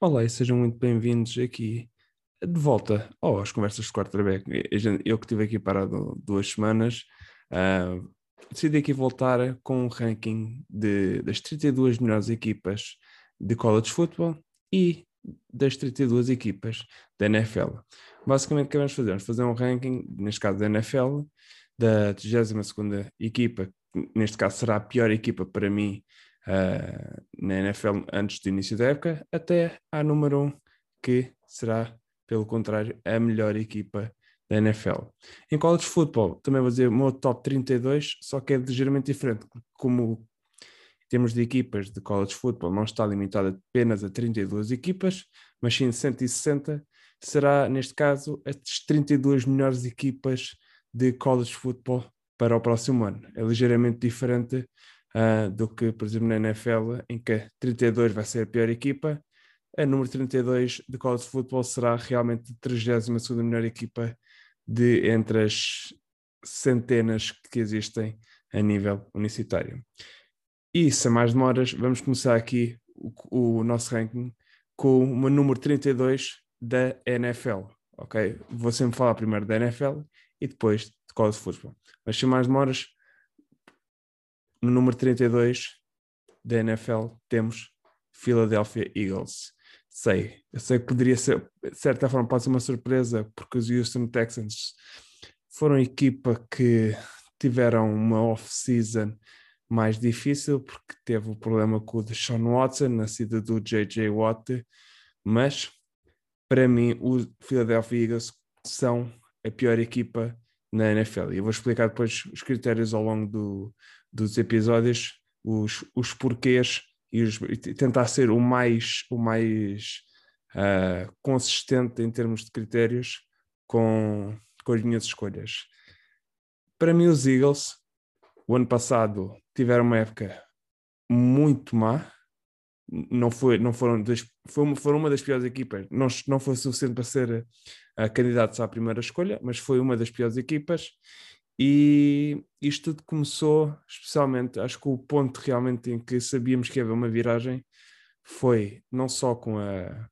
Olá e sejam muito bem-vindos aqui de volta às conversas de quarterback. Eu que estive aqui parado duas semanas, uh, decidi aqui voltar com um ranking de, das 32 melhores equipas de college football e das 32 equipas da NFL. Basicamente, o que vamos fazer? Vamos fazer um ranking, neste caso da NFL, da 32 equipa, neste caso será a pior equipa para mim uh, na NFL antes do início da época, até à número 1, que será, pelo contrário, a melhor equipa da NFL. Em college football, também vou dizer o meu top 32, só que é ligeiramente diferente, como em termos de equipas de college football não está limitado apenas a 32 equipas, mas sim 160, será, neste caso, as 32 melhores equipas de college football para o próximo ano. É ligeiramente diferente uh, do que, por exemplo, na NFL, em que 32 vai ser a pior equipa, a número 32 de college football será realmente a 32 melhor equipa de entre as centenas que existem a nível universitário. E sem mais demoras, vamos começar aqui o, o nosso ranking com o número 32 da NFL. Ok? Vou sempre falar primeiro da NFL e depois de college football. Mas sem mais demoras, no número 32 da NFL temos Philadelphia Eagles. Sei, eu sei que poderia ser, de certa forma, pode ser uma surpresa, porque os Houston Texans foram a equipa que tiveram uma off-season mais difícil, porque teve o problema com o Deshaun Watson, nascida do J.J. Watt, mas para mim, os Philadelphia Eagles são a pior equipa na NFL. E eu vou explicar depois os critérios ao longo do, dos episódios, os, os porquês e, os, e tentar ser o mais, o mais uh, consistente em termos de critérios com, com as minhas escolhas. Para mim, os Eagles, o ano passado, tiveram uma época muito má. Não, foi, não foram, das, foi uma, foram uma das piores equipas. Não, não foi suficiente para ser uh, candidatos à primeira escolha, mas foi uma das piores equipas. E isto tudo começou, especialmente, acho que o ponto realmente em que sabíamos que ia haver uma viragem foi não só com a,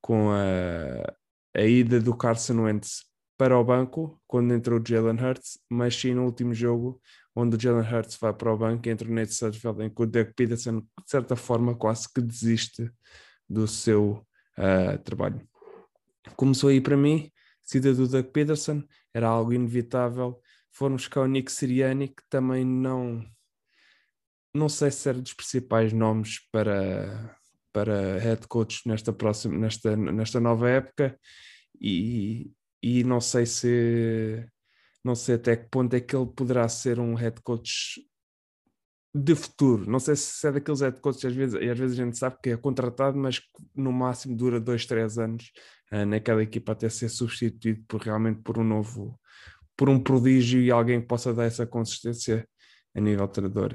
com a, a ida do Carson Wentz para o banco, quando entrou o Jalen Hurts, mas sim no último jogo, onde o Jalen Hurts vai para o banco, entra o Nate Sudfeld, em que o Doug Peterson, de certa forma, quase que desiste do seu uh, trabalho. Começou aí para mim, saída do Doug Peterson, era algo inevitável, foram buscar o Nick Siriani, que também não. Não sei se era dos principais nomes para, para head coach nesta, próxima, nesta, nesta nova época, e, e não sei se. Não sei até que ponto é que ele poderá ser um head coach de futuro. Não sei se é daqueles head coaches, às vezes, às vezes a gente sabe que é contratado, mas no máximo dura dois, três anos uh, naquela equipa até ser substituído por realmente por um novo, por um prodígio e alguém que possa dar essa consistência a nível treinador.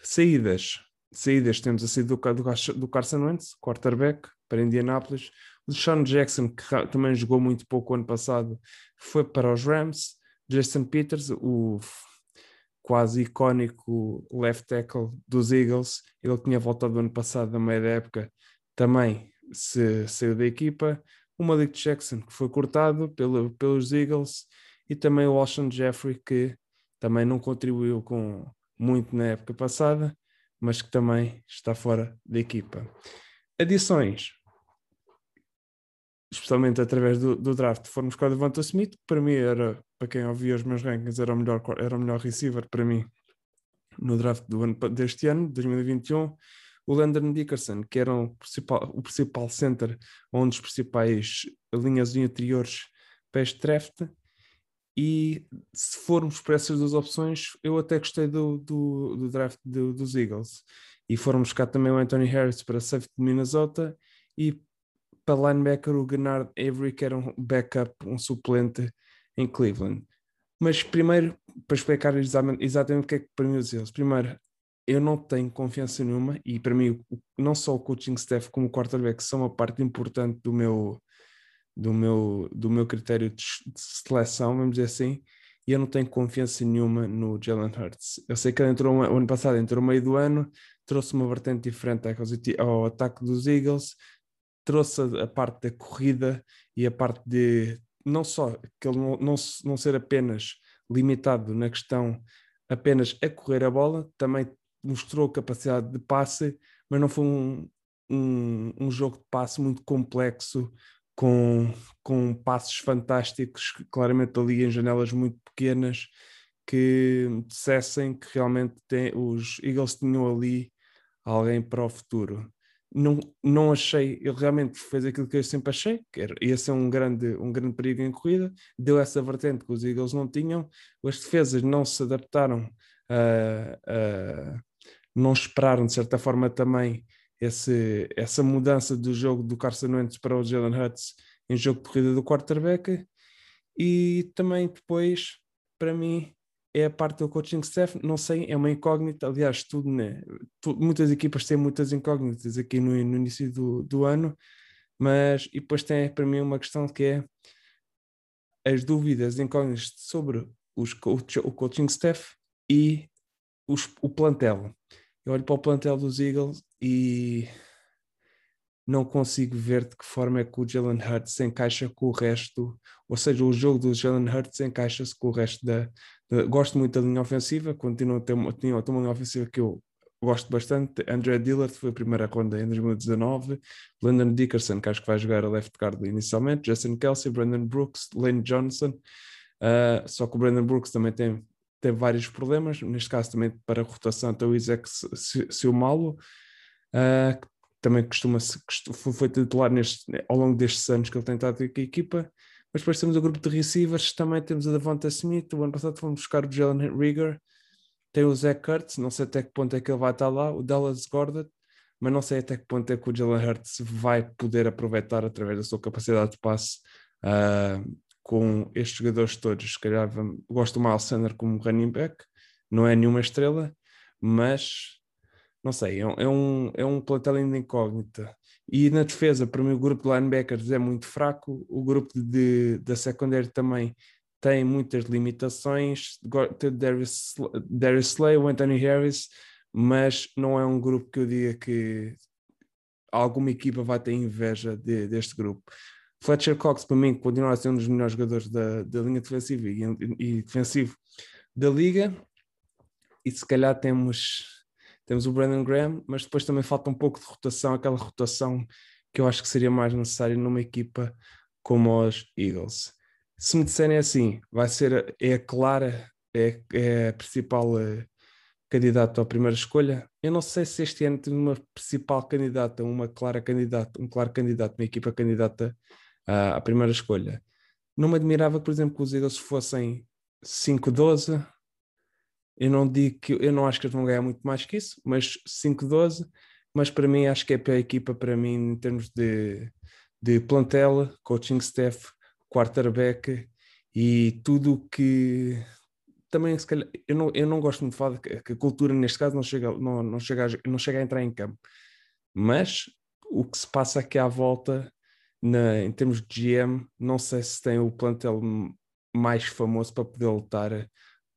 Saídas. Saídas temos a saída do, do, do Carson Wentz, quarterback, para Indianápolis. O Sean Jackson, que também jogou muito pouco ano passado, foi para os Rams. Jason Peters, o quase icónico left tackle dos Eagles, ele tinha voltado ano passado, na meia da época, também se saiu da equipa. O Malik Jackson, que foi cortado pelo, pelos Eagles, e também o Alshon Jeffrey, que também não contribuiu com muito na época passada, mas que também está fora da equipa. Adições, especialmente através do, do draft, fomos com o Devonta Smith, que para mim era, para quem ouvia os meus rankings, era o melhor, era o melhor receiver para mim no draft do ano, deste ano, 2021. O Landon Dickerson, que era o principal, o principal center, um dos principais linhas interiores para este draft, e se formos para essas duas opções, eu até gostei do, do, do draft do, dos Eagles. E foram buscar também o Anthony Harris para safety de Minnesota e para linebacker o Gennard Avery, que era um backup, um suplente em Cleveland. Mas primeiro, para explicar exatamente o que é que para mim os Eagles. Primeiro, eu não tenho confiança nenhuma e para mim não só o coaching staff como o quarterback são uma parte importante do meu do meu, do meu critério de, seleção, vamos dizer assim, e eu não tenho confiança nenhuma no Jalen Hurts. Eu sei que ele entrou o ano passado, entrou no meio do ano, trouxe uma vertente diferente ao ataque dos Eagles, trouxe a, parte da corrida e a parte de não só que ele não, não, não ser apenas limitado na questão apenas a correr a bola, também mostrou capacidade de passe, mas não foi um, um, um jogo de passe muito complexo, com, com passos fantásticos, claramente ali em janelas muito pequenas, que dissessem que realmente tem, os Eagles tinham ali alguém para o futuro. Não, não achei, ele realmente fez aquilo que eu sempre achei, que era, ia ser um grande, um grande perigo em corrida, deu essa vertente que os Eagles não tinham, as defesas não se adaptaram, não esperaram de certa forma também esse, essa mudança do jogo do Carson Wentz para o Jalen Hurts em jogo de corrida do quarterback. E também depois, para mim, é a parte do coaching staff, não sei, é uma incógnita, aliás, tudo, né? Muitas equipas têm muitas incógnitas aqui no, no início do, do ano, mas e depois tem para mim uma questão que é as dúvidas, incógnitas sobre os, coach, o coaching staff e os, o plantel. Eu olho para o plantel dos Eagles e não consigo ver de que forma é que o Jalen Hurts encaixa com o resto, ou seja, o jogo do Jalen Hurts encaixa-se com o resto da, Gosto muito da linha ofensiva, continuo a ter uma, uma linha ofensiva que eu gosto bastante. André Dillard foi a primeira ronda em 2019, Landon Dickerson, que acho que vai jogar a left guard inicialmente, Justin Kelsey, Brandon Brooks, Lane Johnson. Uh, só que o Brandon Brooks também tem teve vários problemas, neste caso também para a rotação, então o Isaac Silmalo, uh, que também costuma foi titular neste, ao longo destes anos que ele tem estado com a equipa, mas depois temos o grupo de receivers, também temos a Devonta Smith, o ano passado fomos buscar o Jalen Rieger, tem o Zach Kurtz, não sei até que ponto é que ele vai estar lá, o Dallas Gordon, mas não sei até que ponto é que o Jalen Hurts vai poder aproveitar através da sua capacidade de passe uh, com estes jogadores todos. Se calhar gosto do Miles Sanders como running back, não é nenhuma estrela, mas não sei, é, é um, é um plantel ainda incógnita. E na defesa, para mim, o grupo de linebackers é muito fraco, o grupo de, da secundária também tem muitas limitações. Tem Darius, Darius Slay, o Anthony Harris, mas não é um grupo que eu diga que alguma equipa vai ter inveja de, deste grupo. Fletcher Cox, para mim, continua a ser um dos melhores jogadores da, da linha defensiva e, e defensivo da liga. E se calhar temos, temos o Brandon Graham, mas depois também falta um pouco de rotação, aquela rotação que eu acho que seria mais necessária numa equipa como os Eagles. Se me disserem assim, vai ser é a clara, é, é a principal uh, candidata à primeira escolha. Eu não sei se este ano tem uma principal candidata, uma clara candidata, um claro candidato, uma equipa candidata à, primeira escolha. Não me admirava, por exemplo, que os Eagles fossem 5-12. Eu não digo que eu não acho que eles vão ganhar muito mais que isso, mas 5-12. Mas para mim, acho que é a equipa, para mim, em termos de, de plantel, coaching staff, quarterback e tudo que também se calhar, eu não, eu não gosto muito de falar que, que a cultura neste caso não chega, não, não, chega a, não chega a entrar em campo, mas o que se passa aqui à volta na, em termos de GM, não sei se tem o plantel mais famoso para poder lutar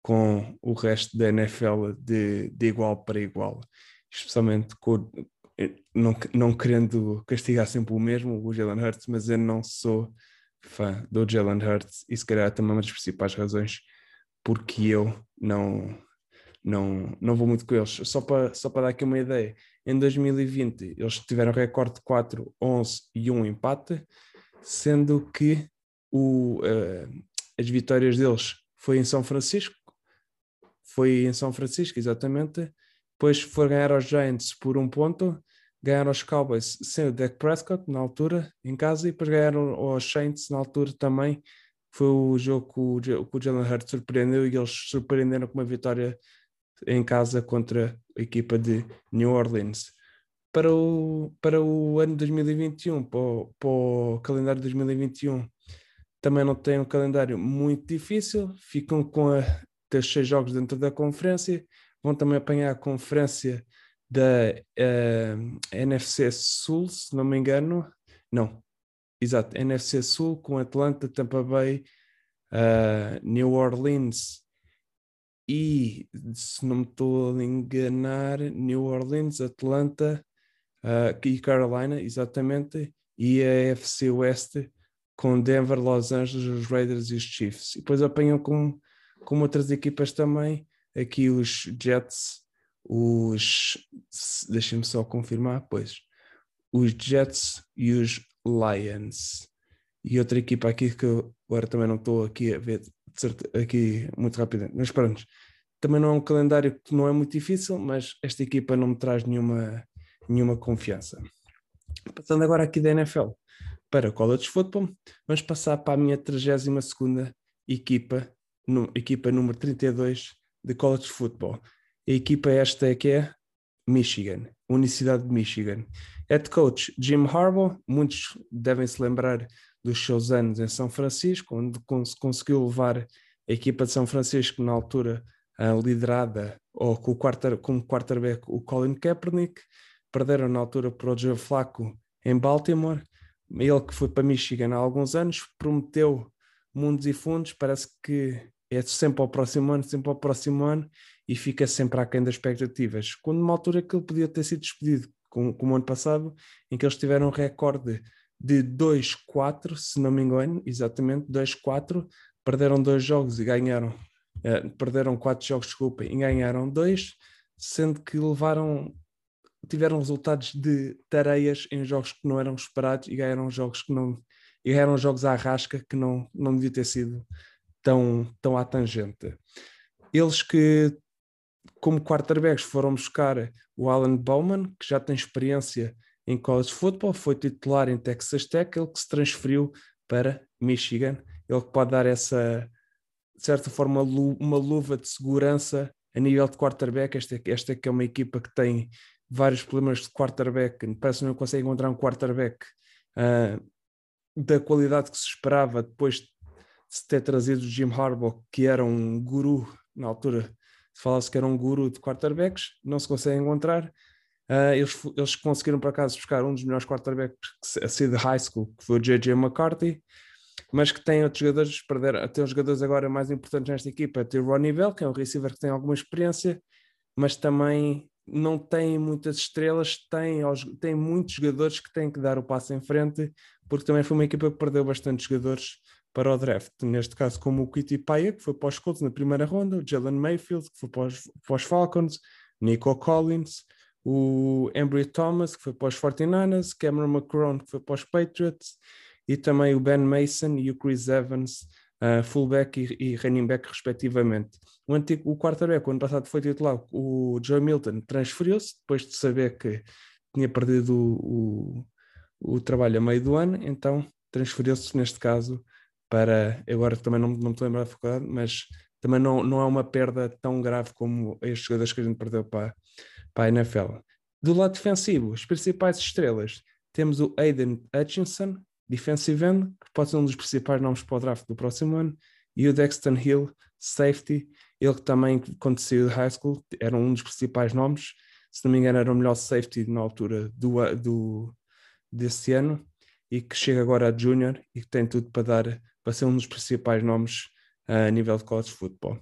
com o resto da NFL de, de igual para igual, especialmente com, não, não querendo castigar sempre o mesmo, o Jalen Hurts, mas eu não sou fã do Jalen Hurts e se calhar também uma das principais razões porque eu não, não, não vou muito com eles. Só para, só para dar aqui uma ideia, em 2020, eles tiveram recorde de 4, 11 e 1 empate, sendo que o, uh, as vitórias deles foi em São Francisco, foi em São Francisco, exatamente. Depois foram ganhar aos Giants por um ponto, ganharam aos Cowboys sem o Dak Prescott na altura, em casa, e depois ganharam aos Saints na altura também. Foi o jogo que o, Jalen Hurts surpreendeu e eles surpreenderam com uma vitória em casa contra a equipa de New Orleans. Para o, para o ano 2021, para o, para o calendário 2021, também não tem um calendário muito difícil, ficam com a, ter seis jogos dentro da conferência, vão também apanhar a conferência da uh, eh, NFC Sul, se não me engano, não, exato, NFC Sul com Atlanta, Tampa Bay, uh, New Orleans e, se não me estou a enganar, New Orleans, Atlanta uh, e Carolina, exatamente, e a FC West com Denver, Los Angeles, os Raiders e os Chiefs. E depois apanham com, com outras equipas também, aqui os Jets, os. Deixem-me só confirmar, pois. Os Jets e os Lions. E outra equipa aqui que eu agora também não estou aqui a ver aqui muito rápido, mas pronto. Também não é um calendário que não é muito difícil, mas esta equipa não me traz nenhuma, nenhuma confiança. Passando agora aqui da NFL para College Football, vamos passar para a minha 32 equipa, no, equipa número 32 de College Football. A equipa esta é que é Michigan, Universidade de Michigan. Head coach Jim Harbaugh, muitos devem se lembrar dos seus anos em São Francisco, onde cons conseguiu levar a equipa de São Francisco na altura uh, liderada ou com o quarter, como quarterback o Colin Kaepernick, perderam na altura para o Joe Flacco em Baltimore, ele que foi para Michigan há alguns anos, prometeu mundos e fundos, parece que é sempre ao próximo ano, sempre ao próximo ano, e fica sempre aquém das expectativas. Quando numa altura que ele podia ter sido despedido, como, como ano passado, em que eles tiveram um recorde de 2-4, se não me engano, exatamente, 2-4, perderam dois jogos e ganharam, uh, perderam quatro jogos, desculpa, e ganharam dois, sendo que levaram, tiveram resultados de tareias em jogos que não eram esperados e ganharam jogos que não, e ganharam jogos à rasca que não, não devia ter sido tão, tão à tangente. Eles que, como quarterbacks, foram buscar o Alan Bowman, que já tem experiência em college football, foi titular em Texas Tech, ele que se transferiu para Michigan, ele que pode dar essa, de certa forma, uma luva de segurança a nível de quarterback. Esta, esta que é uma equipa que tem vários problemas de quarterback, parece que não consegue encontrar um quarterback uh, da qualidade que se esperava depois de ter trazido o Jim Harbaugh, que era um guru na altura, falava-se que era um guru de quarterbacks, não se consegue encontrar. Uh, eles, eles, conseguiram, por acaso, buscar um dos melhores quarterbacks a ser de high school, que foi o J.J. McCarthy, mas que tem outros jogadores, perder, tem os jogadores agora mais importantes nesta equipa, tem o Ronnie Bell, que é um receiver que tem alguma experiência, mas também não tem muitas estrelas, tem, tem muitos jogadores que têm que dar o passo em frente, porque também foi uma equipa que perdeu bastante jogadores para o draft, neste caso como o Kitty Paia, que foi para os Colts na primeira ronda, o Jalen Mayfield, que foi para os, para os Falcons, Nico Collins, o Embry Thomas, que foi para os 49ers, Cameron McCrone, que foi para os Patriots, e também o Ben Mason e o Chris Evans, uh, fullback e, e running back, respectivamente. O, antigo, o quarterback, o ano passado foi titular, o Joe Milton, transferiu-se, depois de saber que tinha perdido o, o, o trabalho a meio do ano, então transferiu-se, neste caso, para. Agora também não, não me lembro da faculdade, mas também não, não é uma perda tão grave como estes jogadores que a gente perdeu para, para a NFL. Do lado defensivo, as principais estrelas, temos o Aiden Hutchinson, defensive end, que pode ser um dos principais nomes para o draft do próximo ano, e o Dexton Hill, safety, ele que também, quando saiu de high school, era um dos principais nomes, se não me engano, era o melhor safety na altura do, do, desse ano, e que chega agora a junior e que tem tudo para dar, para ser um dos principais nomes uh, a nível de college football.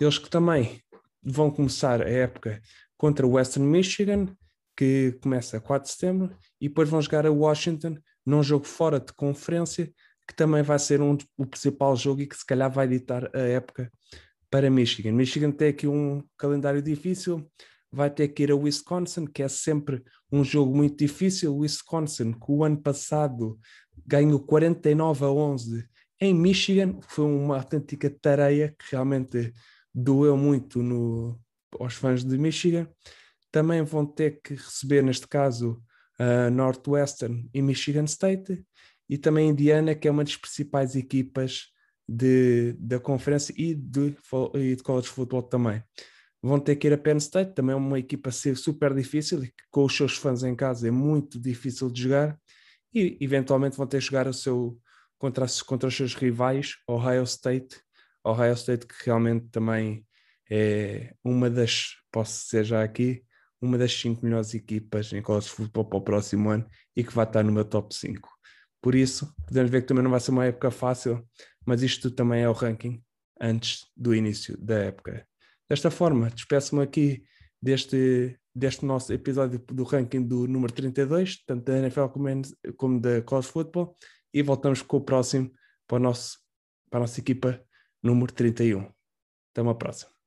Eles que também vão começar a época contra o Western Michigan, que começa a 4 de setembro, e depois vão jogar a Washington num jogo fora de conferência, que também vai ser um, o principal jogo e que se calhar vai ditar a época para Michigan. Michigan tem aqui um calendário difícil, vai ter que ir a Wisconsin, que é sempre um jogo muito difícil. Wisconsin, que o ano passado ganhou 49 a 11 em Michigan, foi uma autêntica tareia que realmente doeu muito no, aos fãs de Michigan. Também vão ter que receber, neste caso, uh, Northwestern e Michigan State, e também Indiana, que é uma das principais equipas de, da conferência e de, e de college football também. Vão ter que ir a Penn State, também é uma equipa a super difícil com os seus fãs em casa é muito difícil de jogar, e eventualmente vão ter que jogar o seu, contra, contra os seus rivais, Ohio State, Ohio State que realmente também é uma das, posso dizer já aqui, uma das cinco melhores equipas em college football para o próximo ano e que vai estar no meu top 5. Por isso, podemos ver que também não vai ser uma época fácil, mas isto também é o ranking antes do início da época. Desta forma, despeço-me aqui deste, deste nosso episódio do ranking do número 32, tanto da NFL como, como da College Football, e voltamos com o próximo para, o nosso, para a nossa equipa número 31. Até uma próxima.